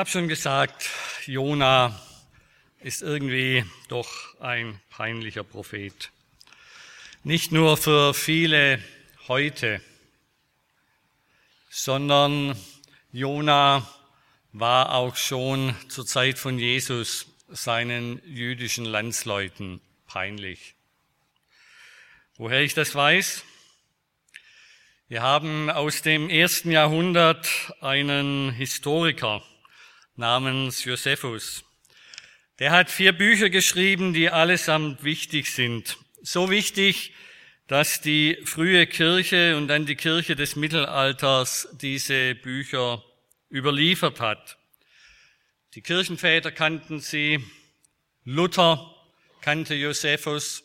Habe schon gesagt, Jona ist irgendwie doch ein peinlicher Prophet. Nicht nur für viele heute, sondern Jona war auch schon zur Zeit von Jesus seinen jüdischen Landsleuten peinlich. Woher ich das weiß? Wir haben aus dem ersten Jahrhundert einen Historiker, namens Josephus. Der hat vier Bücher geschrieben, die allesamt wichtig sind. So wichtig, dass die frühe Kirche und dann die Kirche des Mittelalters diese Bücher überliefert hat. Die Kirchenväter kannten sie, Luther kannte Josephus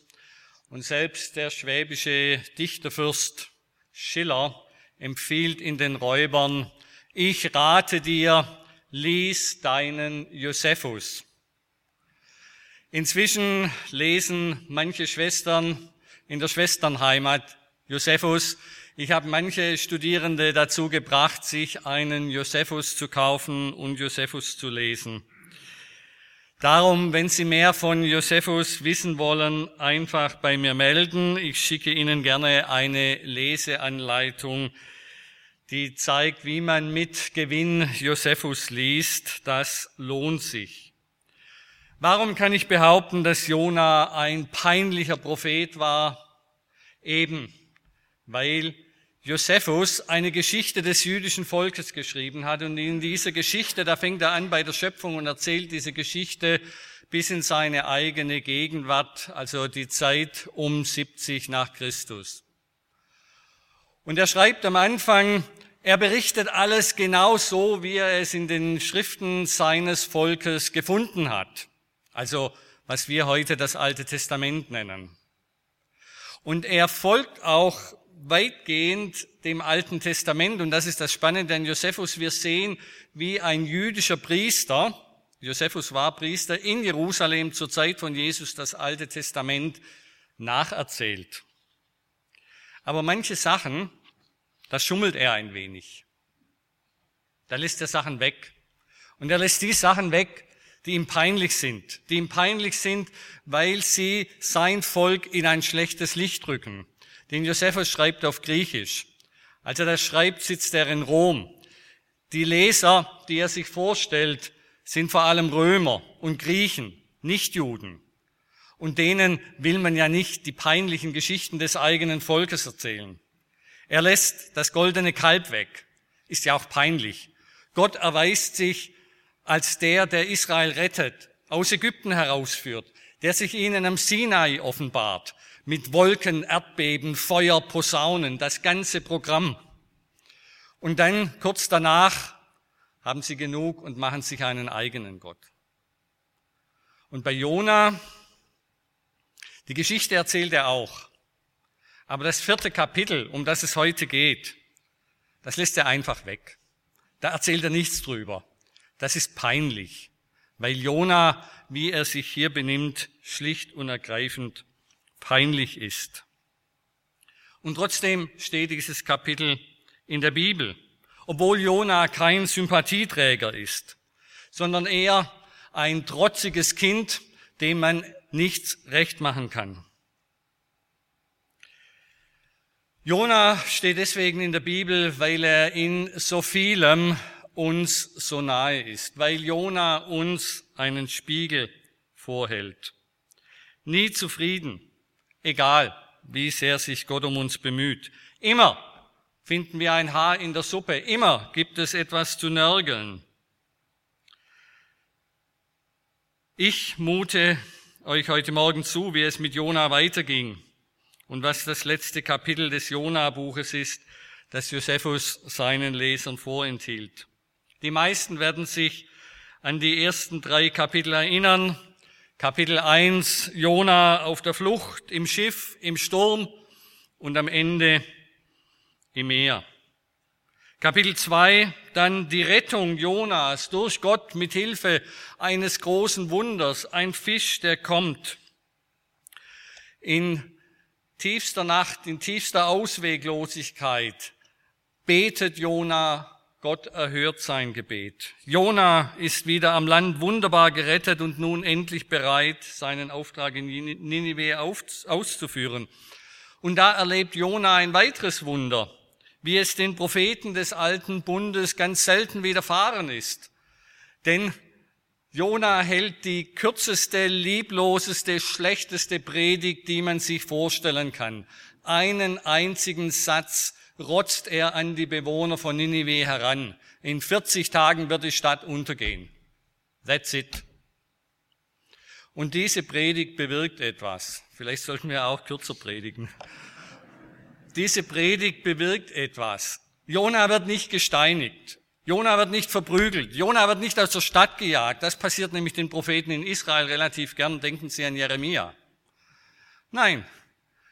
und selbst der schwäbische Dichterfürst Schiller empfiehlt in den Räubern, ich rate dir, lies deinen Josephus. Inzwischen lesen manche Schwestern in der Schwesternheimat Josephus. Ich habe manche Studierende dazu gebracht, sich einen Josephus zu kaufen und Josephus zu lesen. Darum, wenn Sie mehr von Josephus wissen wollen, einfach bei mir melden. Ich schicke Ihnen gerne eine Leseanleitung die zeigt, wie man mit Gewinn Josephus liest. Das lohnt sich. Warum kann ich behaupten, dass Jona ein peinlicher Prophet war? Eben, weil Josephus eine Geschichte des jüdischen Volkes geschrieben hat und in dieser Geschichte, da fängt er an bei der Schöpfung und erzählt diese Geschichte bis in seine eigene Gegenwart, also die Zeit um 70 nach Christus. Und er schreibt am Anfang, er berichtet alles genau so, wie er es in den Schriften seines Volkes gefunden hat. Also, was wir heute das Alte Testament nennen. Und er folgt auch weitgehend dem Alten Testament. Und das ist das Spannende an Josephus. Wir sehen, wie ein jüdischer Priester, Josephus war Priester, in Jerusalem zur Zeit von Jesus das Alte Testament nacherzählt. Aber manche Sachen, da schummelt er ein wenig. Da lässt er Sachen weg. Und er lässt die Sachen weg, die ihm peinlich sind. Die ihm peinlich sind, weil sie sein Volk in ein schlechtes Licht rücken. Den Josephus schreibt auf Griechisch. Als er das schreibt, sitzt er in Rom. Die Leser, die er sich vorstellt, sind vor allem Römer und Griechen, nicht Juden. Und denen will man ja nicht die peinlichen Geschichten des eigenen Volkes erzählen. Er lässt das goldene Kalb weg. Ist ja auch peinlich. Gott erweist sich als der, der Israel rettet, aus Ägypten herausführt, der sich ihnen am Sinai offenbart, mit Wolken, Erdbeben, Feuer, Posaunen, das ganze Programm. Und dann, kurz danach, haben sie genug und machen sich einen eigenen Gott. Und bei Jona die Geschichte erzählt er auch. Aber das vierte Kapitel, um das es heute geht, das lässt er einfach weg. Da erzählt er nichts drüber. Das ist peinlich, weil Jona, wie er sich hier benimmt, schlicht und ergreifend peinlich ist. Und trotzdem steht dieses Kapitel in der Bibel, obwohl Jona kein Sympathieträger ist, sondern eher ein trotziges Kind, dem man nichts recht machen kann. Jona steht deswegen in der Bibel, weil er in so vielem uns so nahe ist, weil Jona uns einen Spiegel vorhält. Nie zufrieden, egal wie sehr sich Gott um uns bemüht. Immer finden wir ein Haar in der Suppe, immer gibt es etwas zu nörgeln. Ich mute euch heute Morgen zu, wie es mit Jona weiterging und was das letzte Kapitel des Jona-Buches ist, das Josephus seinen Lesern vorenthielt. Die meisten werden sich an die ersten drei Kapitel erinnern. Kapitel 1, Jona auf der Flucht, im Schiff, im Sturm und am Ende im Meer. Kapitel 2, dann die Rettung Jonas durch Gott mit Hilfe eines großen Wunders, ein Fisch, der kommt. In tiefster Nacht, in tiefster Ausweglosigkeit betet Jona, Gott erhört sein Gebet. Jona ist wieder am Land wunderbar gerettet und nun endlich bereit, seinen Auftrag in Ninive auszuführen. Und da erlebt Jona ein weiteres Wunder wie es den Propheten des alten Bundes ganz selten widerfahren ist. Denn Jona hält die kürzeste, liebloseste, schlechteste Predigt, die man sich vorstellen kann. Einen einzigen Satz rotzt er an die Bewohner von Ninive heran. In 40 Tagen wird die Stadt untergehen. That's it. Und diese Predigt bewirkt etwas. Vielleicht sollten wir auch kürzer predigen. Diese Predigt bewirkt etwas. Jona wird nicht gesteinigt. Jona wird nicht verprügelt. Jona wird nicht aus der Stadt gejagt. Das passiert nämlich den Propheten in Israel relativ gern. Denken Sie an Jeremia. Nein.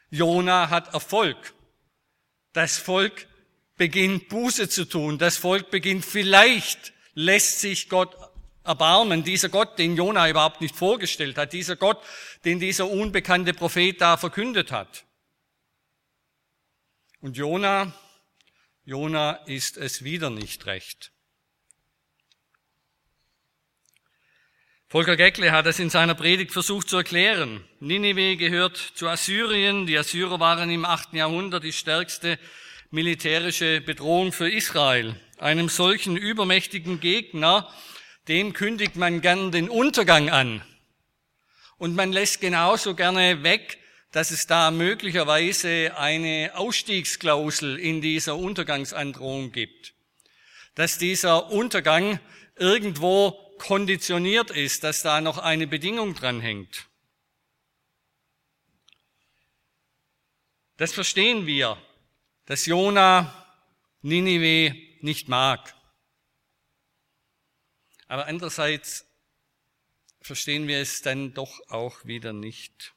Jona hat Erfolg. Das Volk beginnt Buße zu tun. Das Volk beginnt vielleicht lässt sich Gott erbarmen. Dieser Gott, den Jona überhaupt nicht vorgestellt hat. Dieser Gott, den dieser unbekannte Prophet da verkündet hat. Und Jona, Jona ist es wieder nicht recht. Volker Geckle hat es in seiner Predigt versucht zu erklären. Ninive gehört zu Assyrien. Die Assyrer waren im 8. Jahrhundert die stärkste militärische Bedrohung für Israel. Einem solchen übermächtigen Gegner, dem kündigt man gern den Untergang an. Und man lässt genauso gerne weg, dass es da möglicherweise eine Ausstiegsklausel in dieser Untergangsandrohung gibt. Dass dieser Untergang irgendwo konditioniert ist, dass da noch eine Bedingung dran hängt. Das verstehen wir, dass Jona Ninive nicht mag. Aber andererseits verstehen wir es dann doch auch wieder nicht.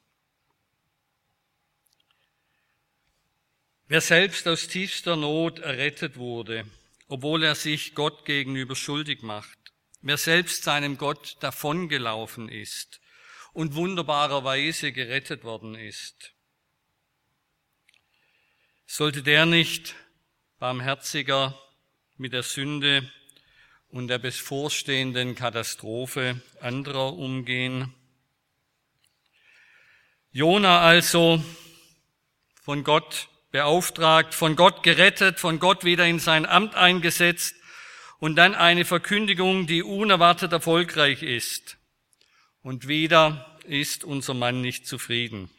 Wer selbst aus tiefster Not errettet wurde, obwohl er sich Gott gegenüber schuldig macht, wer selbst seinem Gott davongelaufen ist und wunderbarerweise gerettet worden ist, sollte der nicht barmherziger mit der Sünde und der bevorstehenden Katastrophe anderer umgehen? Jona also von Gott beauftragt, von Gott gerettet, von Gott wieder in sein Amt eingesetzt und dann eine Verkündigung, die unerwartet erfolgreich ist. Und wieder ist unser Mann nicht zufrieden.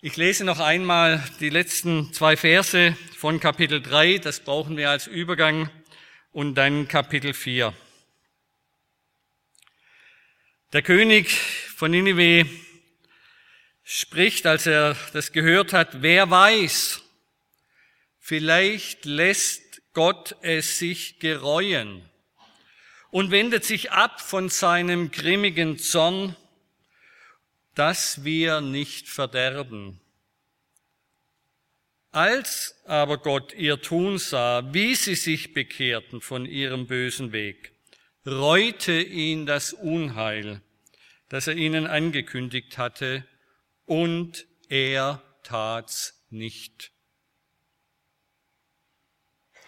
Ich lese noch einmal die letzten zwei Verse von Kapitel 3, das brauchen wir als Übergang, und dann Kapitel 4. Der König von Ninive spricht, als er das gehört hat, wer weiß, vielleicht lässt Gott es sich gereuen und wendet sich ab von seinem grimmigen Zorn, dass wir nicht verderben. Als aber Gott ihr Tun sah, wie sie sich bekehrten von ihrem bösen Weg, reute ihn das Unheil, das er ihnen angekündigt hatte, und er tat's nicht.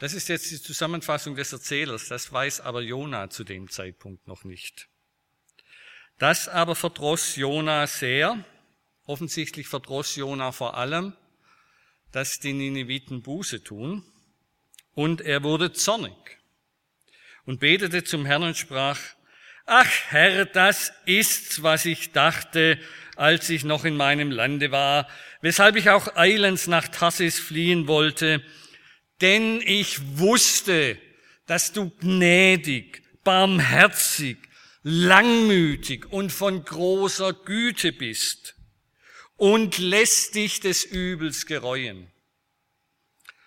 Das ist jetzt die Zusammenfassung des Erzählers, das weiß aber Jona zu dem Zeitpunkt noch nicht. Das aber verdross Jona sehr, offensichtlich verdross Jona vor allem, dass die Nineviten Buße tun, und er wurde zornig und betete zum Herrn und sprach, Ach Herr, das ist's, was ich dachte, als ich noch in meinem Lande war, weshalb ich auch eilends nach Tassis fliehen wollte, denn ich wusste, dass du gnädig, barmherzig, langmütig und von großer Güte bist und lässt dich des Übels gereuen.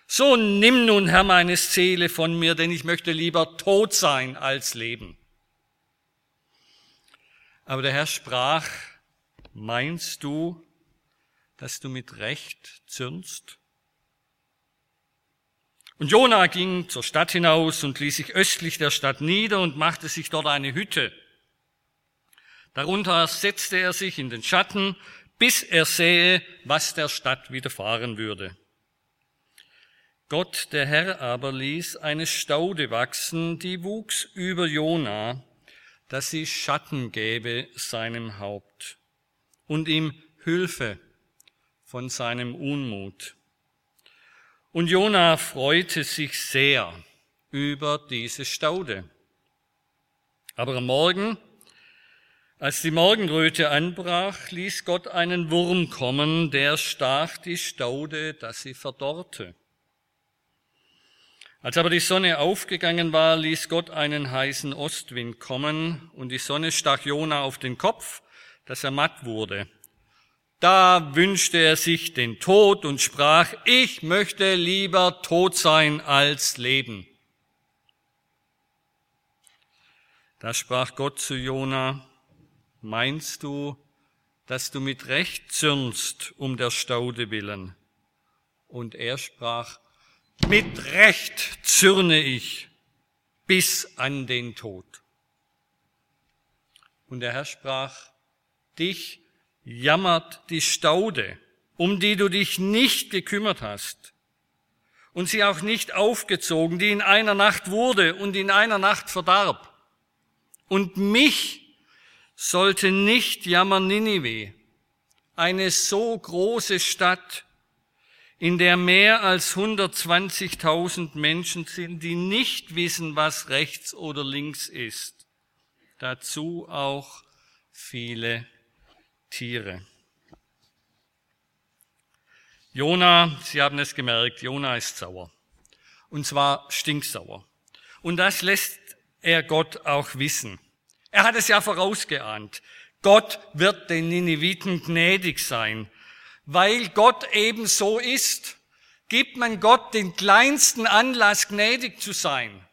So nimm nun, Herr, meine Seele von mir, denn ich möchte lieber tot sein als leben. Aber der Herr sprach, meinst du, dass du mit Recht zürnst? Und Jona ging zur Stadt hinaus und ließ sich östlich der Stadt nieder und machte sich dort eine Hütte. Darunter setzte er sich in den Schatten, bis er sähe, was der Stadt widerfahren würde. Gott, der Herr aber, ließ eine Staude wachsen, die wuchs über Jona, dass sie Schatten gäbe seinem Haupt und ihm Hilfe von seinem Unmut. Und Jona freute sich sehr über diese Staude. Aber am Morgen, als die Morgenröte anbrach, ließ Gott einen Wurm kommen, der stach die Staude, dass sie verdorrte. Als aber die Sonne aufgegangen war, ließ Gott einen heißen Ostwind kommen, und die Sonne stach Jona auf den Kopf, dass er matt wurde. Da wünschte er sich den Tod und sprach, ich möchte lieber tot sein als leben. Da sprach Gott zu Jona, meinst du, dass du mit Recht zürnst um der Staude willen? Und er sprach, mit Recht zürne ich bis an den Tod. Und der Herr sprach, dich jammert die Staude, um die du dich nicht gekümmert hast und sie auch nicht aufgezogen, die in einer Nacht wurde und in einer Nacht verdarb. Und mich sollte nicht jammern Ninive, eine so große Stadt, in der mehr als 120.000 Menschen sind, die nicht wissen, was rechts oder links ist. Dazu auch viele Tiere. Jona, Sie haben es gemerkt, Jona ist sauer. Und zwar stinksauer. Und das lässt er Gott auch wissen. Er hat es ja vorausgeahnt. Gott wird den Nineviten gnädig sein weil Gott eben so ist, gibt man Gott den kleinsten Anlass, gnädig zu sein.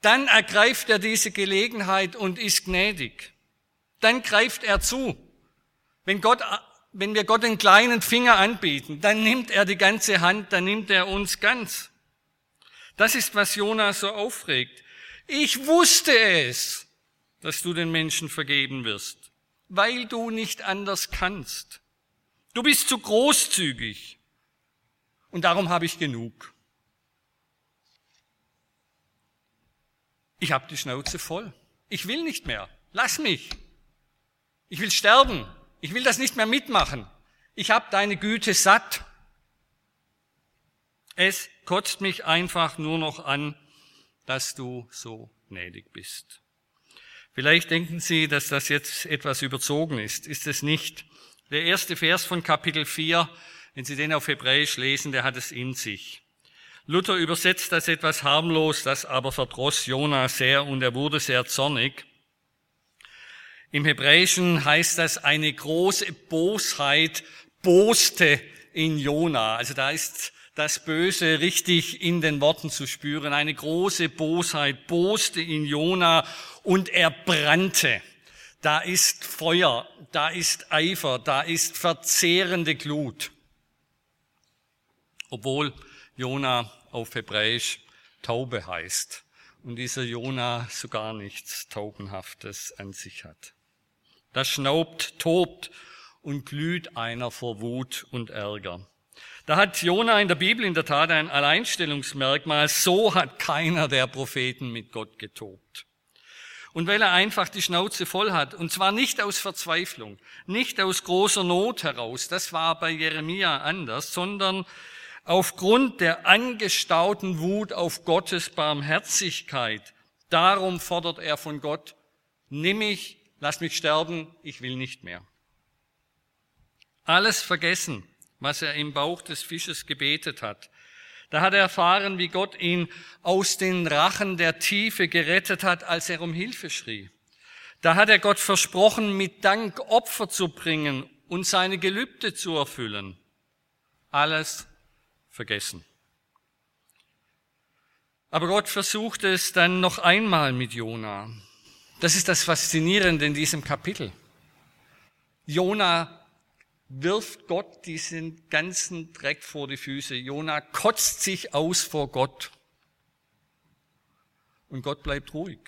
Dann ergreift er diese Gelegenheit und ist gnädig. Dann greift er zu. Wenn Gott, wenn wir Gott den kleinen Finger anbieten, dann nimmt er die ganze Hand, dann nimmt er uns ganz. Das ist, was Jonas so aufregt. Ich wusste es, dass du den Menschen vergeben wirst, weil du nicht anders kannst. Du bist zu großzügig. Und darum habe ich genug. Ich habe die Schnauze voll. Ich will nicht mehr. Lass mich. Ich will sterben. Ich will das nicht mehr mitmachen. Ich habe deine Güte satt. Es kotzt mich einfach nur noch an, dass du so gnädig bist. Vielleicht denken Sie, dass das jetzt etwas überzogen ist. Ist es nicht. Der erste Vers von Kapitel 4, wenn Sie den auf Hebräisch lesen, der hat es in sich. Luther übersetzt das etwas harmlos, das aber verdross Jona sehr und er wurde sehr zornig. Im Hebräischen heißt das eine große Bosheit boste in Jona. Also da ist das Böse richtig in den Worten zu spüren. Eine große Bosheit boste in Jona und er brannte. Da ist Feuer, da ist Eifer, da ist verzehrende Glut. Obwohl Jona auf Hebräisch Taube heißt und dieser Jona sogar nichts Taubenhaftes an sich hat. Da schnaubt, tobt und glüht einer vor Wut und Ärger. Da hat Jona in der Bibel in der Tat ein Alleinstellungsmerkmal. So hat keiner der Propheten mit Gott getobt. Und weil er einfach die Schnauze voll hat. Und zwar nicht aus Verzweiflung, nicht aus großer Not heraus. Das war bei Jeremia anders, sondern aufgrund der angestauten Wut auf Gottes Barmherzigkeit. Darum fordert er von Gott, nimm mich, lass mich sterben, ich will nicht mehr. Alles vergessen, was er im Bauch des Fisches gebetet hat. Da hat er erfahren, wie Gott ihn aus den Rachen der Tiefe gerettet hat, als er um Hilfe schrie. Da hat er Gott versprochen, mit Dank Opfer zu bringen und seine Gelübde zu erfüllen. Alles vergessen. Aber Gott versucht es dann noch einmal mit Jona. Das ist das Faszinierende in diesem Kapitel. Jona wirft Gott diesen ganzen Dreck vor die Füße. Jona kotzt sich aus vor Gott. Und Gott bleibt ruhig.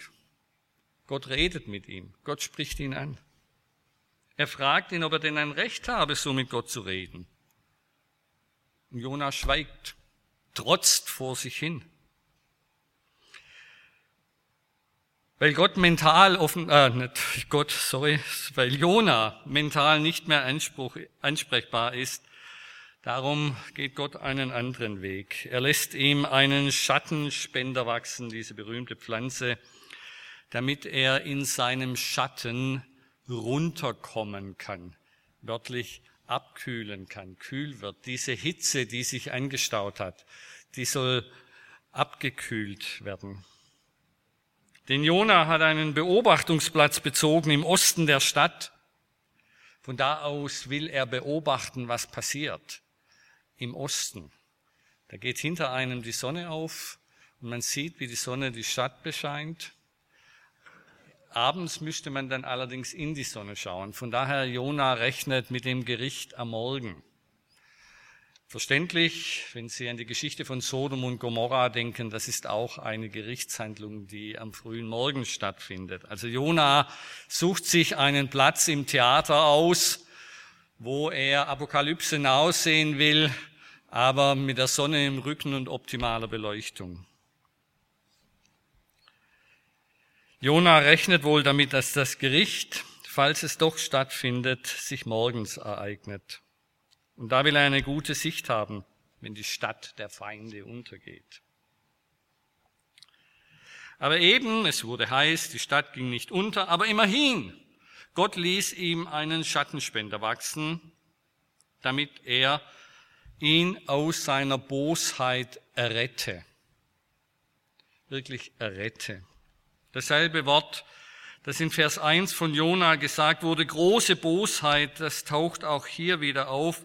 Gott redet mit ihm. Gott spricht ihn an. Er fragt ihn, ob er denn ein Recht habe, so mit Gott zu reden. Und Jona schweigt, trotzt vor sich hin. Weil Gott mental offen, äh, nicht Gott, sorry, weil Jona mental nicht mehr Anspruch, ansprechbar ist, darum geht Gott einen anderen Weg. Er lässt ihm einen Schattenspender wachsen, diese berühmte Pflanze, damit er in seinem Schatten runterkommen kann, wörtlich abkühlen kann, kühl wird. Diese Hitze, die sich angestaut hat, die soll abgekühlt werden. Denn Jona hat einen Beobachtungsplatz bezogen im Osten der Stadt. Von da aus will er beobachten, was passiert im Osten. Da geht hinter einem die Sonne auf und man sieht, wie die Sonne die Stadt bescheint. Abends müsste man dann allerdings in die Sonne schauen. Von daher Jona rechnet mit dem Gericht am Morgen. Verständlich, wenn Sie an die Geschichte von Sodom und Gomorra denken, das ist auch eine Gerichtshandlung, die am frühen Morgen stattfindet. Also Jona sucht sich einen Platz im Theater aus, wo er Apokalypse aussehen will, aber mit der Sonne im Rücken und optimaler Beleuchtung. Jona rechnet wohl damit, dass das Gericht, falls es doch stattfindet, sich morgens ereignet. Und da will er eine gute Sicht haben, wenn die Stadt der Feinde untergeht. Aber eben, es wurde heiß, die Stadt ging nicht unter, aber immerhin, Gott ließ ihm einen Schattenspender wachsen, damit er ihn aus seiner Bosheit errette. Wirklich errette. Dasselbe Wort, das in Vers 1 von Jona gesagt wurde, große Bosheit, das taucht auch hier wieder auf.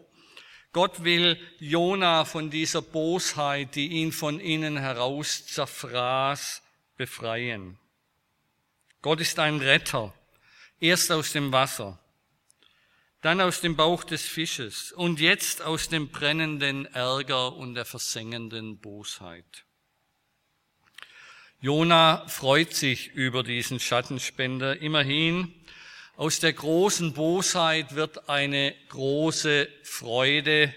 Gott will Jona von dieser Bosheit, die ihn von innen heraus zerfraß, befreien. Gott ist ein Retter, erst aus dem Wasser, dann aus dem Bauch des Fisches und jetzt aus dem brennenden Ärger und der versengenden Bosheit. Jona freut sich über diesen Schattenspender. Immerhin aus der großen Bosheit wird eine große Freude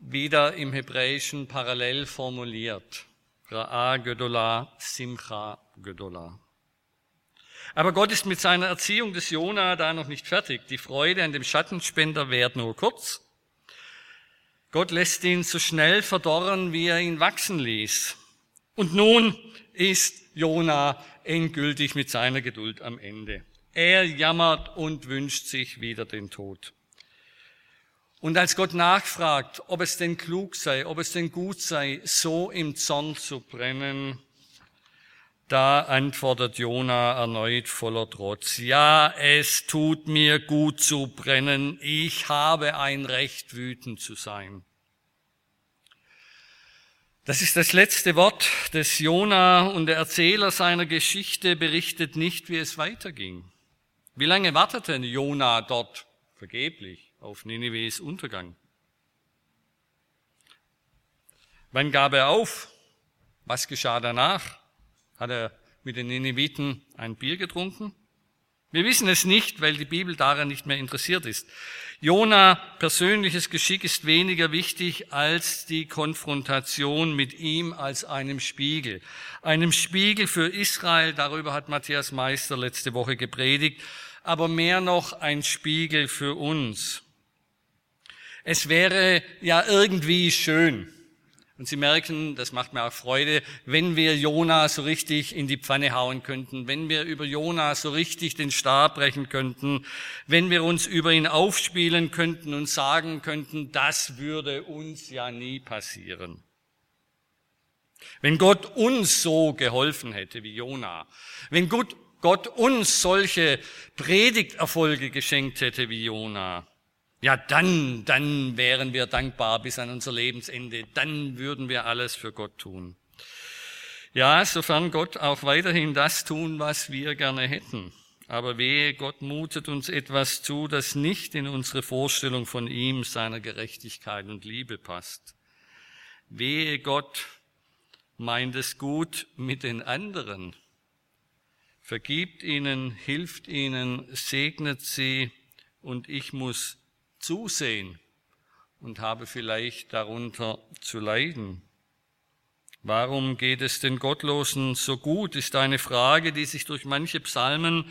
wieder im Hebräischen parallel formuliert. Ra'a Gödola, Simcha Gödola. Aber Gott ist mit seiner Erziehung des Jona da noch nicht fertig. Die Freude an dem Schattenspender währt nur kurz. Gott lässt ihn so schnell verdorren, wie er ihn wachsen ließ. Und nun ist Jona endgültig mit seiner Geduld am Ende. Er jammert und wünscht sich wieder den Tod. Und als Gott nachfragt, ob es denn klug sei, ob es denn gut sei, so im Zorn zu brennen, da antwortet Jona erneut voller Trotz. Ja, es tut mir gut zu brennen. Ich habe ein Recht, wütend zu sein. Das ist das letzte Wort des Jona und der Erzähler seiner Geschichte berichtet nicht, wie es weiterging. Wie lange wartete Jona dort vergeblich auf Ninives Untergang? Wann gab er auf? Was geschah danach? Hat er mit den Nineviten ein Bier getrunken? Wir wissen es nicht, weil die Bibel daran nicht mehr interessiert ist. Jona persönliches Geschick ist weniger wichtig als die Konfrontation mit ihm als einem Spiegel. Einem Spiegel für Israel, darüber hat Matthias Meister letzte Woche gepredigt, aber mehr noch ein Spiegel für uns. Es wäre ja irgendwie schön. Und Sie merken, das macht mir auch Freude, wenn wir Jona so richtig in die Pfanne hauen könnten, wenn wir über Jona so richtig den Stab brechen könnten, wenn wir uns über ihn aufspielen könnten und sagen könnten, das würde uns ja nie passieren. Wenn Gott uns so geholfen hätte wie Jona, wenn Gott Gott uns solche Predigterfolge geschenkt hätte wie Jona, ja, dann, dann wären wir dankbar bis an unser Lebensende. Dann würden wir alles für Gott tun. Ja, sofern Gott auch weiterhin das tun, was wir gerne hätten. Aber wehe, Gott mutet uns etwas zu, das nicht in unsere Vorstellung von ihm, seiner Gerechtigkeit und Liebe passt. Wehe, Gott meint es gut mit den anderen, vergibt ihnen, hilft ihnen, segnet sie und ich muss zusehen und habe vielleicht darunter zu leiden. Warum geht es den Gottlosen so gut, ist eine Frage, die sich durch manche Psalmen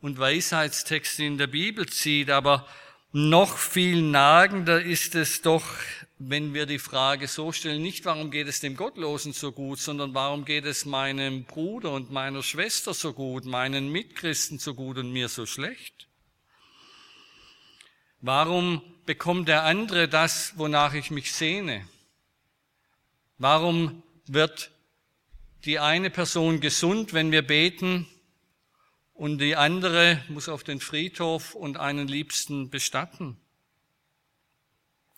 und Weisheitstexte in der Bibel zieht. Aber noch viel nagender ist es doch, wenn wir die Frage so stellen, nicht warum geht es dem Gottlosen so gut, sondern warum geht es meinem Bruder und meiner Schwester so gut, meinen Mitchristen so gut und mir so schlecht? Warum bekommt der andere das, wonach ich mich sehne? Warum wird die eine Person gesund, wenn wir beten, und die andere muss auf den Friedhof und einen Liebsten bestatten?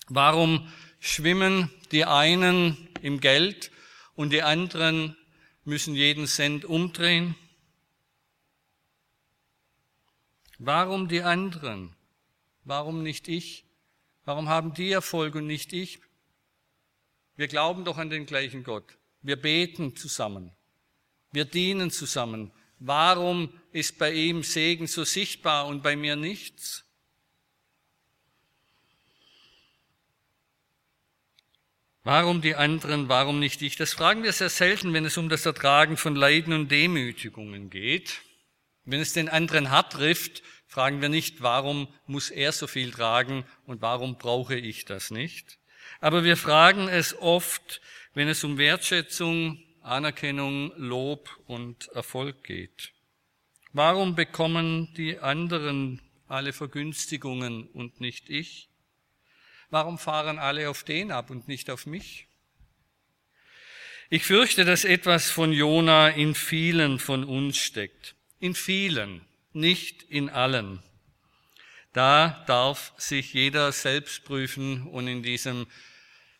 Warum schwimmen die einen im Geld und die anderen müssen jeden Cent umdrehen? Warum die anderen? Warum nicht ich? Warum haben die Erfolg und nicht ich? Wir glauben doch an den gleichen Gott. Wir beten zusammen. Wir dienen zusammen. Warum ist bei ihm Segen so sichtbar und bei mir nichts? Warum die anderen, warum nicht ich? Das fragen wir sehr selten, wenn es um das Ertragen von Leiden und Demütigungen geht. Wenn es den anderen hart trifft, fragen wir nicht, warum muss er so viel tragen und warum brauche ich das nicht? Aber wir fragen es oft, wenn es um Wertschätzung, Anerkennung, Lob und Erfolg geht? Warum bekommen die anderen alle Vergünstigungen und nicht ich? Warum fahren alle auf den ab und nicht auf mich? Ich fürchte, dass etwas von Jona in vielen von uns steckt. In vielen, nicht in allen. Da darf sich jeder selbst prüfen und in diesem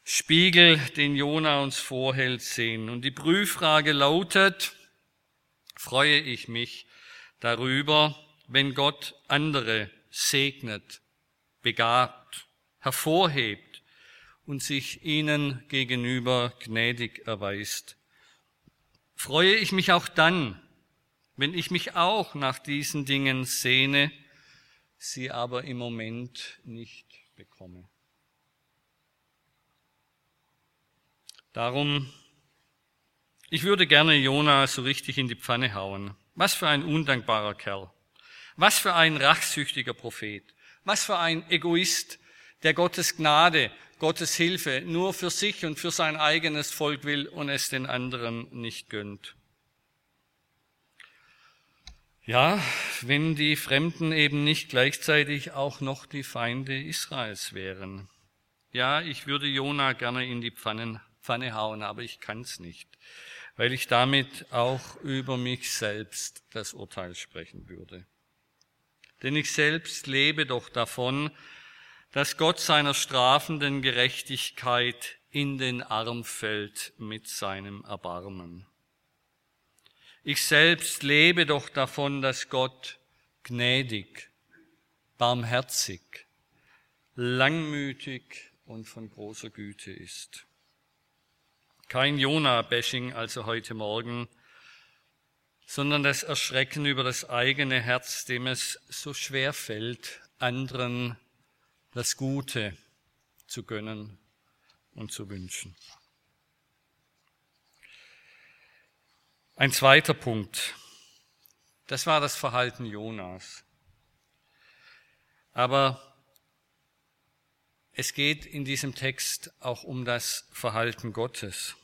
Spiegel, den Jona uns vorhält, sehen. Und die Prüffrage lautet, freue ich mich darüber, wenn Gott andere segnet, begabt, hervorhebt und sich ihnen gegenüber gnädig erweist. Freue ich mich auch dann, wenn ich mich auch nach diesen Dingen sehne, sie aber im Moment nicht bekomme. Darum, ich würde gerne Jona so richtig in die Pfanne hauen. Was für ein undankbarer Kerl. Was für ein rachsüchtiger Prophet. Was für ein Egoist, der Gottes Gnade, Gottes Hilfe nur für sich und für sein eigenes Volk will und es den anderen nicht gönnt. Ja, wenn die Fremden eben nicht gleichzeitig auch noch die Feinde Israels wären. Ja, ich würde Jona gerne in die Pfannen Pfanne hauen, aber ich kann's nicht, weil ich damit auch über mich selbst das Urteil sprechen würde. Denn ich selbst lebe doch davon, dass Gott seiner strafenden Gerechtigkeit in den Arm fällt mit seinem Erbarmen. Ich selbst lebe doch davon, dass Gott gnädig, barmherzig, langmütig und von großer Güte ist. Kein Jona-Bashing also heute Morgen, sondern das Erschrecken über das eigene Herz, dem es so schwer fällt, anderen das Gute zu gönnen und zu wünschen. Ein zweiter Punkt. Das war das Verhalten Jonas. Aber es geht in diesem Text auch um das Verhalten Gottes.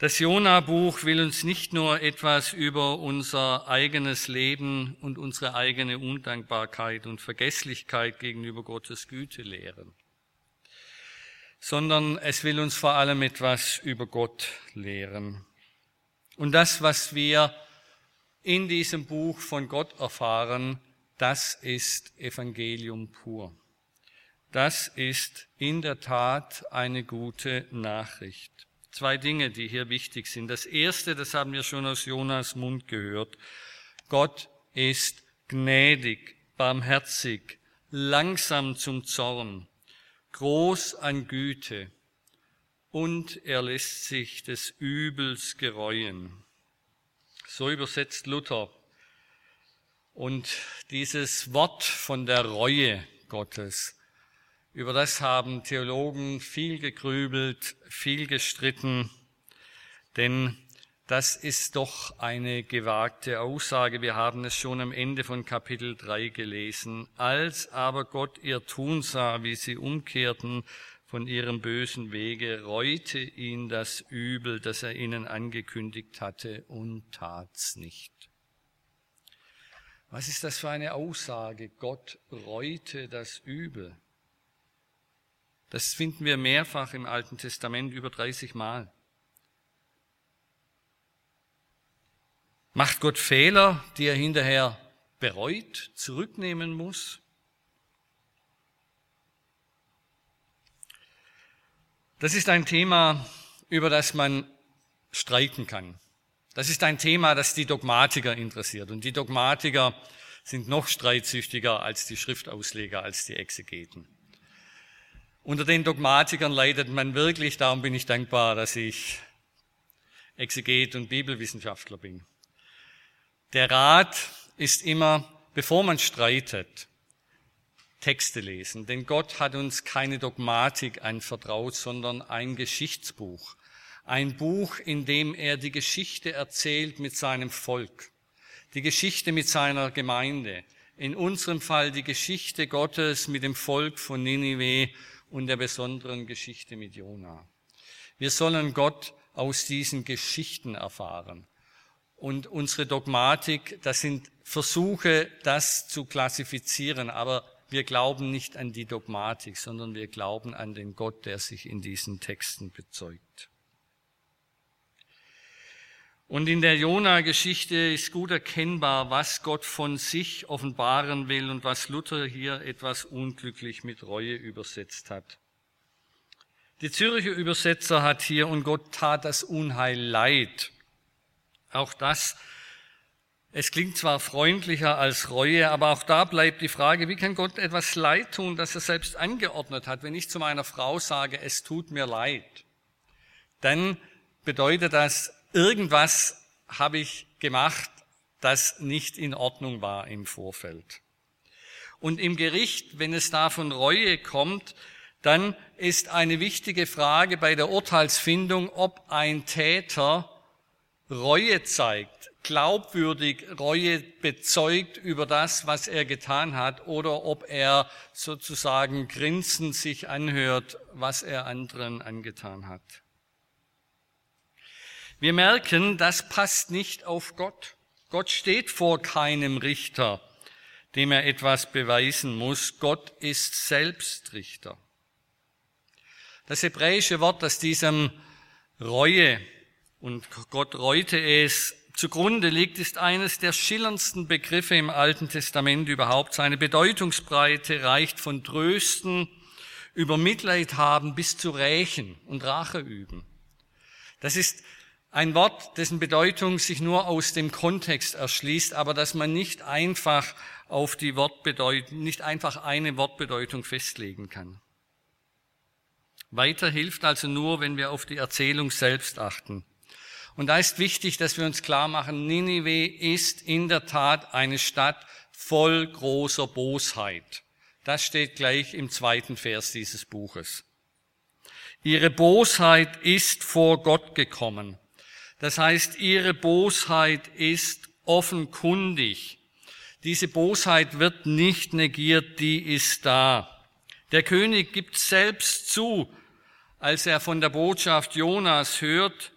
Das Jona-Buch will uns nicht nur etwas über unser eigenes Leben und unsere eigene Undankbarkeit und Vergesslichkeit gegenüber Gottes Güte lehren, sondern es will uns vor allem etwas über Gott lehren. Und das, was wir in diesem Buch von Gott erfahren, das ist Evangelium pur. Das ist in der Tat eine gute Nachricht. Zwei Dinge, die hier wichtig sind. Das erste, das haben wir schon aus Jonas Mund gehört. Gott ist gnädig, barmherzig, langsam zum Zorn, groß an Güte und er lässt sich des Übels gereuen. So übersetzt Luther. Und dieses Wort von der Reue Gottes, über das haben Theologen viel gegrübelt, viel gestritten, denn das ist doch eine gewagte Aussage. Wir haben es schon am Ende von Kapitel 3 gelesen. Als aber Gott ihr tun sah, wie sie umkehrten von ihrem bösen Wege, reute ihn das Übel, das er ihnen angekündigt hatte, und tat's nicht. Was ist das für eine Aussage? Gott reute das Übel. Das finden wir mehrfach im Alten Testament, über 30 Mal. Macht Gott Fehler, die er hinterher bereut, zurücknehmen muss? Das ist ein Thema, über das man streiten kann. Das ist ein Thema, das die Dogmatiker interessiert. Und die Dogmatiker sind noch streitsüchtiger als die Schriftausleger, als die Exegeten. Unter den Dogmatikern leidet man wirklich, darum bin ich dankbar, dass ich Exeget und Bibelwissenschaftler bin. Der Rat ist immer, bevor man streitet, Texte lesen. Denn Gott hat uns keine Dogmatik anvertraut, sondern ein Geschichtsbuch. Ein Buch, in dem er die Geschichte erzählt mit seinem Volk. Die Geschichte mit seiner Gemeinde. In unserem Fall die Geschichte Gottes mit dem Volk von Ninive und der besonderen Geschichte mit Jona. Wir sollen Gott aus diesen Geschichten erfahren. Und unsere Dogmatik, das sind Versuche, das zu klassifizieren, aber wir glauben nicht an die Dogmatik, sondern wir glauben an den Gott, der sich in diesen Texten bezeugt. Und in der Jona-Geschichte ist gut erkennbar, was Gott von sich offenbaren will und was Luther hier etwas unglücklich mit Reue übersetzt hat. Die Zürcher Übersetzer hat hier, und Gott tat das Unheil leid. Auch das es klingt zwar freundlicher als Reue, aber auch da bleibt die Frage, wie kann Gott etwas leid tun, das er selbst angeordnet hat? Wenn ich zu meiner Frau sage, es tut mir leid, dann bedeutet das, irgendwas habe ich gemacht, das nicht in Ordnung war im Vorfeld. Und im Gericht, wenn es da von Reue kommt, dann ist eine wichtige Frage bei der Urteilsfindung, ob ein Täter Reue zeigt, glaubwürdig Reue bezeugt über das, was er getan hat, oder ob er sozusagen grinsend sich anhört, was er anderen angetan hat. Wir merken, das passt nicht auf Gott. Gott steht vor keinem Richter, dem er etwas beweisen muss. Gott ist selbst Richter. Das hebräische Wort, das diesem Reue und Gott reute es zugrunde liegt, ist eines der schillerndsten Begriffe im Alten Testament überhaupt. Seine Bedeutungsbreite reicht von Trösten über Mitleid haben bis zu Rächen und Rache üben. Das ist ein Wort, dessen Bedeutung sich nur aus dem Kontext erschließt, aber dass man nicht einfach auf die Wortbedeutung, nicht einfach eine Wortbedeutung festlegen kann. Weiter hilft also nur, wenn wir auf die Erzählung selbst achten. Und da ist wichtig, dass wir uns klar machen, Ninive ist in der Tat eine Stadt voll großer Bosheit. Das steht gleich im zweiten Vers dieses Buches. Ihre Bosheit ist vor Gott gekommen. Das heißt, ihre Bosheit ist offenkundig. Diese Bosheit wird nicht negiert, die ist da. Der König gibt selbst zu, als er von der Botschaft Jonas hört,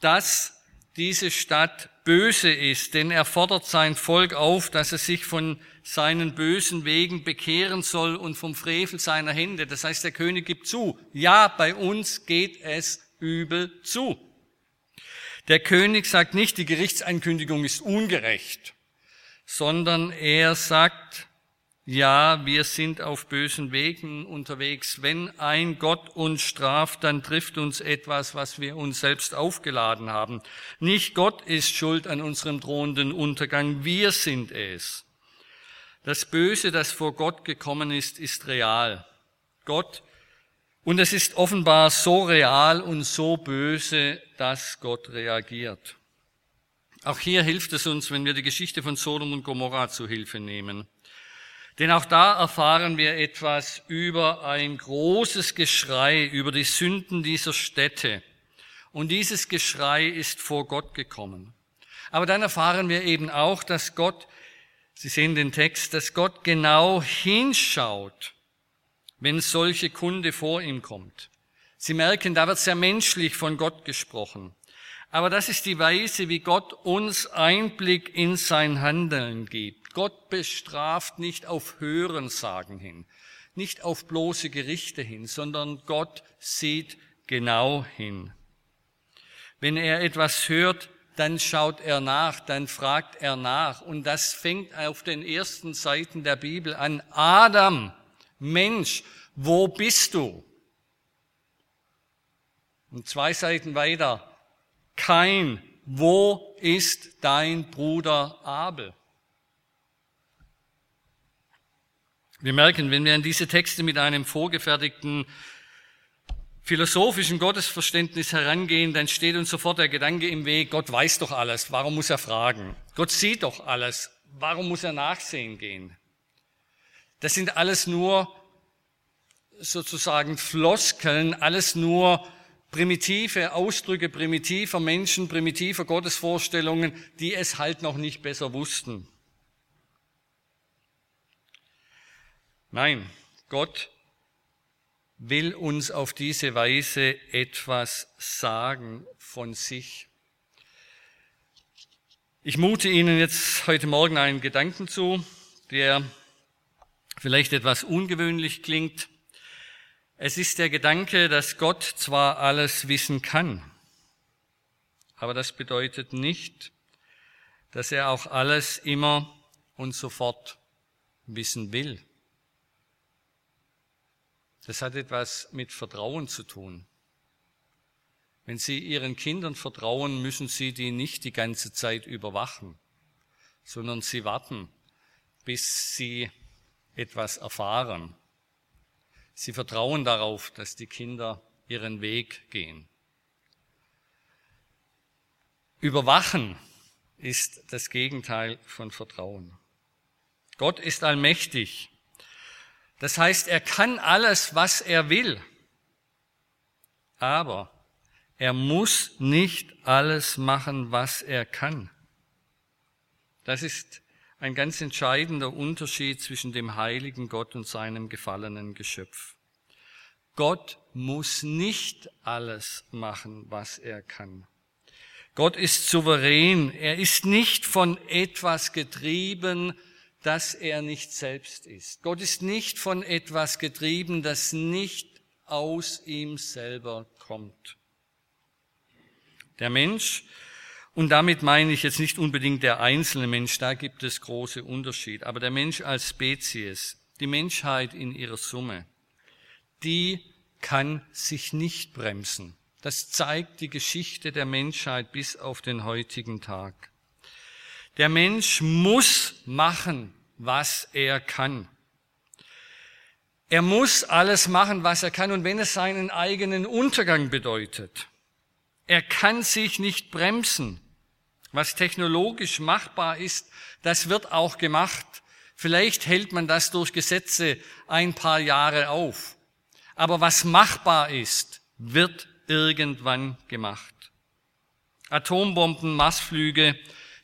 dass diese Stadt böse ist, denn er fordert sein Volk auf, dass es sich von seinen bösen Wegen bekehren soll und vom Frevel seiner Hände. Das heißt, der König gibt zu, ja, bei uns geht es übel zu. Der König sagt nicht, die Gerichtsankündigung ist ungerecht, sondern er sagt, Ja, wir sind auf bösen Wegen unterwegs. Wenn ein Gott uns straft, dann trifft uns etwas, was wir uns selbst aufgeladen haben. Nicht Gott ist schuld an unserem drohenden Untergang, wir sind es. Das Böse, das vor Gott gekommen ist, ist real. Gott, und es ist offenbar so real und so böse, dass Gott reagiert. Auch hier hilft es uns, wenn wir die Geschichte von Sodom und Gomorrah zu Hilfe nehmen. Denn auch da erfahren wir etwas über ein großes Geschrei, über die Sünden dieser Städte. Und dieses Geschrei ist vor Gott gekommen. Aber dann erfahren wir eben auch, dass Gott Sie sehen den Text, dass Gott genau hinschaut, wenn solche Kunde vor ihm kommt. Sie merken, da wird sehr menschlich von Gott gesprochen. Aber das ist die Weise, wie Gott uns Einblick in sein Handeln gibt. Gott bestraft nicht auf Hörensagen hin, nicht auf bloße Gerichte hin, sondern Gott sieht genau hin. Wenn er etwas hört, dann schaut er nach, dann fragt er nach. Und das fängt auf den ersten Seiten der Bibel an. Adam, Mensch, wo bist du? Und zwei Seiten weiter. Kein, wo ist dein Bruder Abel? Wir merken, wenn wir an diese Texte mit einem vorgefertigten philosophischen Gottesverständnis herangehen, dann steht uns sofort der Gedanke im Weg, Gott weiß doch alles, warum muss er fragen? Gott sieht doch alles, warum muss er nachsehen gehen? Das sind alles nur sozusagen Floskeln, alles nur primitive Ausdrücke primitiver Menschen, primitiver Gottesvorstellungen, die es halt noch nicht besser wussten. Nein, Gott will uns auf diese Weise etwas sagen von sich. Ich mute Ihnen jetzt heute Morgen einen Gedanken zu, der vielleicht etwas ungewöhnlich klingt. Es ist der Gedanke, dass Gott zwar alles wissen kann, aber das bedeutet nicht, dass er auch alles immer und sofort wissen will. Das hat etwas mit Vertrauen zu tun. Wenn Sie Ihren Kindern vertrauen, müssen Sie die nicht die ganze Zeit überwachen, sondern Sie warten, bis Sie etwas erfahren. Sie vertrauen darauf, dass die Kinder ihren Weg gehen. Überwachen ist das Gegenteil von Vertrauen. Gott ist allmächtig das heißt, er kann alles, was er will. Aber er muss nicht alles machen, was er kann. Das ist ein ganz entscheidender Unterschied zwischen dem heiligen Gott und seinem gefallenen Geschöpf. Gott muss nicht alles machen, was er kann. Gott ist souverän. Er ist nicht von etwas getrieben, dass er nicht selbst ist. Gott ist nicht von etwas getrieben, das nicht aus ihm selber kommt. Der Mensch, und damit meine ich jetzt nicht unbedingt der einzelne Mensch, da gibt es große Unterschiede, aber der Mensch als Spezies, die Menschheit in ihrer Summe, die kann sich nicht bremsen. Das zeigt die Geschichte der Menschheit bis auf den heutigen Tag. Der Mensch muss machen, was er kann. Er muss alles machen, was er kann, und wenn es seinen eigenen Untergang bedeutet. Er kann sich nicht bremsen. Was technologisch machbar ist, das wird auch gemacht. Vielleicht hält man das durch Gesetze ein paar Jahre auf. Aber was machbar ist, wird irgendwann gemacht. Atombomben, Massflüge,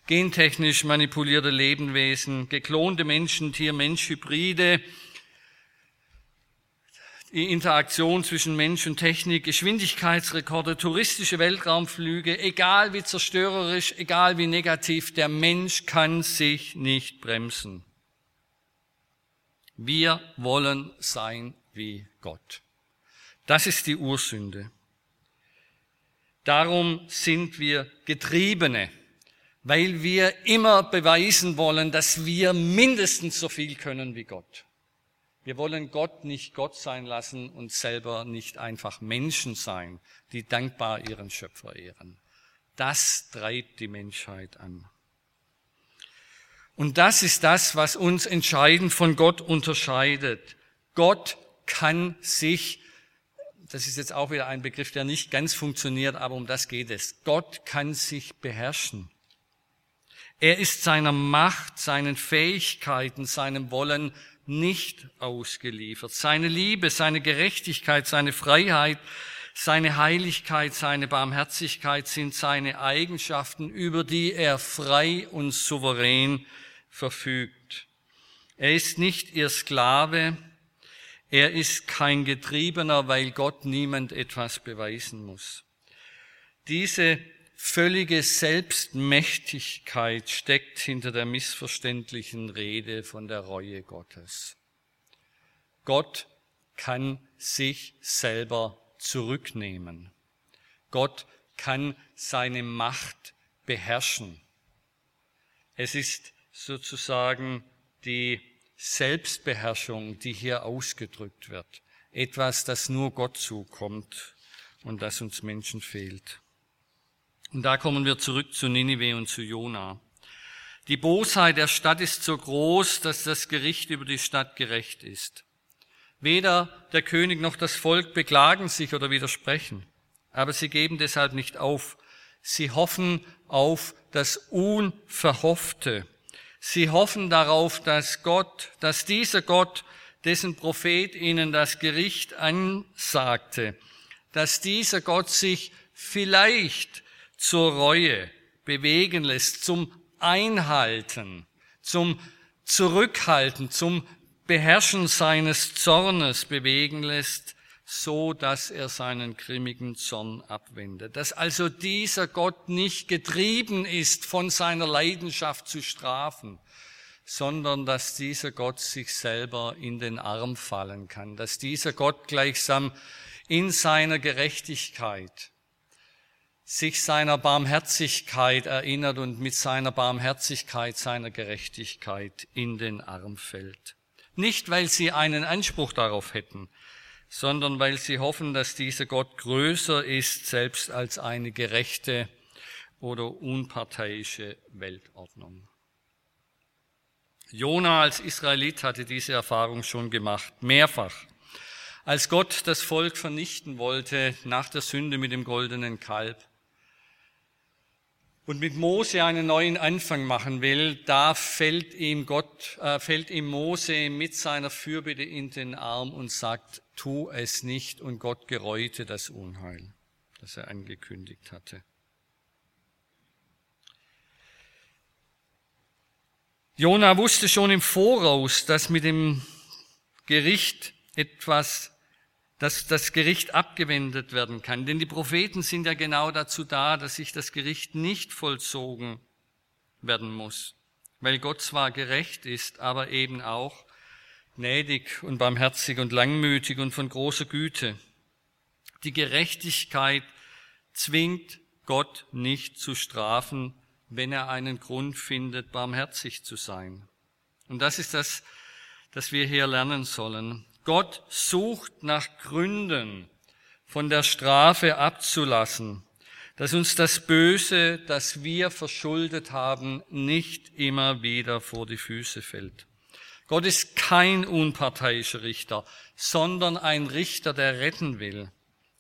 gentechnisch manipulierte Lebewesen, geklonte Menschen, Tier-Mensch-Hybride, die Interaktion zwischen Mensch und Technik, Geschwindigkeitsrekorde, touristische Weltraumflüge, egal wie zerstörerisch, egal wie negativ, der Mensch kann sich nicht bremsen. Wir wollen sein wie Gott. Das ist die Ursünde. Darum sind wir Getriebene weil wir immer beweisen wollen, dass wir mindestens so viel können wie Gott. Wir wollen Gott nicht Gott sein lassen und selber nicht einfach Menschen sein, die dankbar ihren Schöpfer ehren. Das treibt die Menschheit an. Und das ist das, was uns entscheidend von Gott unterscheidet. Gott kann sich, das ist jetzt auch wieder ein Begriff, der nicht ganz funktioniert, aber um das geht es. Gott kann sich beherrschen. Er ist seiner Macht, seinen Fähigkeiten, seinem Wollen nicht ausgeliefert. Seine Liebe, seine Gerechtigkeit, seine Freiheit, seine Heiligkeit, seine Barmherzigkeit sind seine Eigenschaften, über die er frei und souverän verfügt. Er ist nicht ihr Sklave, er ist kein Getriebener, weil Gott niemand etwas beweisen muss. Diese völlige Selbstmächtigkeit steckt hinter der missverständlichen Rede von der Reue Gottes. Gott kann sich selber zurücknehmen. Gott kann seine Macht beherrschen. Es ist sozusagen die Selbstbeherrschung, die hier ausgedrückt wird. Etwas, das nur Gott zukommt und das uns Menschen fehlt. Und da kommen wir zurück zu Ninive und zu Jona. Die Bosheit der Stadt ist so groß, dass das Gericht über die Stadt gerecht ist. Weder der König noch das Volk beklagen sich oder widersprechen, aber sie geben deshalb nicht auf. Sie hoffen auf das Unverhoffte. Sie hoffen darauf, dass Gott, dass dieser Gott, dessen Prophet ihnen das Gericht ansagte, dass dieser Gott sich vielleicht zur Reue bewegen lässt, zum Einhalten, zum Zurückhalten, zum Beherrschen seines Zornes bewegen lässt, so dass er seinen grimmigen Zorn abwendet. Dass also dieser Gott nicht getrieben ist von seiner Leidenschaft zu strafen, sondern dass dieser Gott sich selber in den Arm fallen kann, dass dieser Gott gleichsam in seiner Gerechtigkeit sich seiner Barmherzigkeit erinnert und mit seiner Barmherzigkeit, seiner Gerechtigkeit in den Arm fällt. Nicht, weil sie einen Anspruch darauf hätten, sondern weil sie hoffen, dass dieser Gott größer ist, selbst als eine gerechte oder unparteiische Weltordnung. Jona als Israelit hatte diese Erfahrung schon gemacht, mehrfach. Als Gott das Volk vernichten wollte nach der Sünde mit dem goldenen Kalb, und mit Mose einen neuen Anfang machen will, da fällt ihm Gott, äh, fällt ihm Mose mit seiner Fürbitte in den Arm und sagt, tu es nicht und Gott gereute das Unheil, das er angekündigt hatte. Jona wusste schon im Voraus, dass mit dem Gericht etwas dass das Gericht abgewendet werden kann. Denn die Propheten sind ja genau dazu da, dass sich das Gericht nicht vollzogen werden muss, weil Gott zwar gerecht ist, aber eben auch gnädig und barmherzig und langmütig und von großer Güte. Die Gerechtigkeit zwingt Gott nicht zu strafen, wenn er einen Grund findet, barmherzig zu sein. Und das ist das, das wir hier lernen sollen. Gott sucht nach Gründen, von der Strafe abzulassen, dass uns das Böse, das wir verschuldet haben, nicht immer wieder vor die Füße fällt. Gott ist kein unparteiischer Richter, sondern ein Richter, der retten will.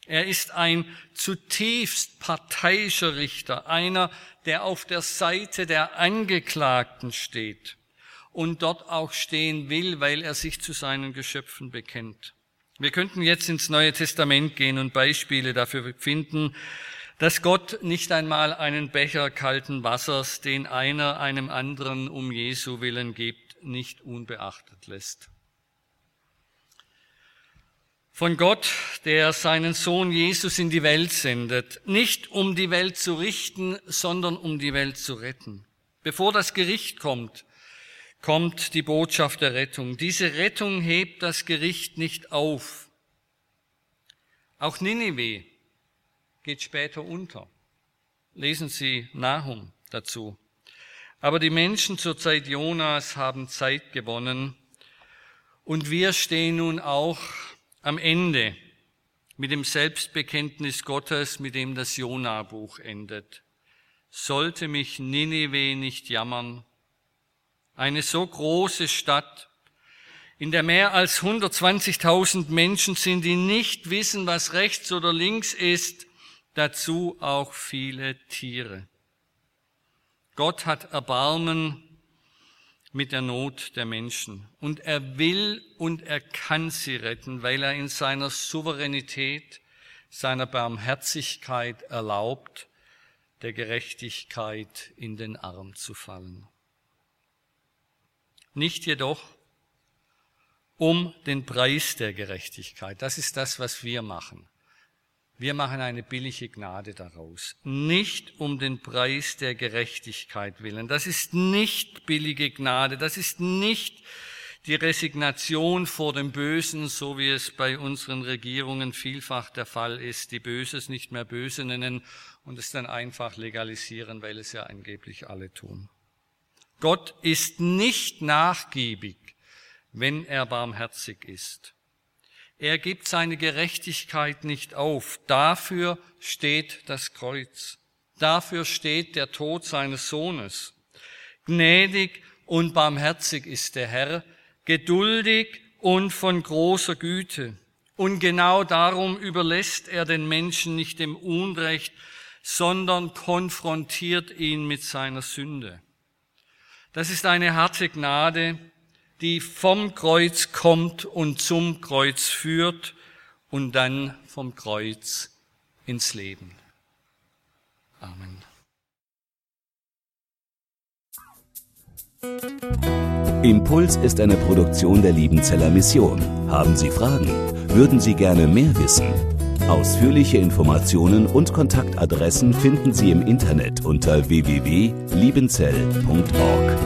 Er ist ein zutiefst parteiischer Richter, einer, der auf der Seite der Angeklagten steht und dort auch stehen will, weil er sich zu seinen Geschöpfen bekennt. Wir könnten jetzt ins Neue Testament gehen und Beispiele dafür finden, dass Gott nicht einmal einen Becher kalten Wassers, den einer einem anderen um Jesu willen gibt, nicht unbeachtet lässt. Von Gott, der seinen Sohn Jesus in die Welt sendet, nicht um die Welt zu richten, sondern um die Welt zu retten. Bevor das Gericht kommt, kommt die Botschaft der Rettung. Diese Rettung hebt das Gericht nicht auf. Auch Ninive geht später unter. Lesen Sie Nahum dazu. Aber die Menschen zur Zeit Jonas haben Zeit gewonnen und wir stehen nun auch am Ende mit dem Selbstbekenntnis Gottes, mit dem das Jona-Buch endet. Sollte mich Ninive nicht jammern, eine so große Stadt, in der mehr als 120.000 Menschen sind, die nicht wissen, was rechts oder links ist, dazu auch viele Tiere. Gott hat Erbarmen mit der Not der Menschen und er will und er kann sie retten, weil er in seiner Souveränität, seiner Barmherzigkeit erlaubt, der Gerechtigkeit in den Arm zu fallen. Nicht jedoch, um den Preis der Gerechtigkeit. Das ist das, was wir machen. Wir machen eine billige Gnade daraus. Nicht um den Preis der Gerechtigkeit willen. Das ist nicht billige Gnade. Das ist nicht die Resignation vor dem Bösen, so wie es bei unseren Regierungen vielfach der Fall ist, die Böses nicht mehr böse nennen und es dann einfach legalisieren, weil es ja angeblich alle tun. Gott ist nicht nachgiebig wenn er barmherzig ist. Er gibt seine Gerechtigkeit nicht auf. Dafür steht das Kreuz. Dafür steht der Tod seines Sohnes. Gnädig und barmherzig ist der Herr, geduldig und von großer Güte. Und genau darum überlässt er den Menschen nicht dem Unrecht, sondern konfrontiert ihn mit seiner Sünde. Das ist eine harte Gnade, die vom Kreuz kommt und zum Kreuz führt und dann vom Kreuz ins Leben. Amen. Impuls ist eine Produktion der Liebenzeller Mission. Haben Sie Fragen? Würden Sie gerne mehr wissen? Ausführliche Informationen und Kontaktadressen finden Sie im Internet unter www.liebenzell.org.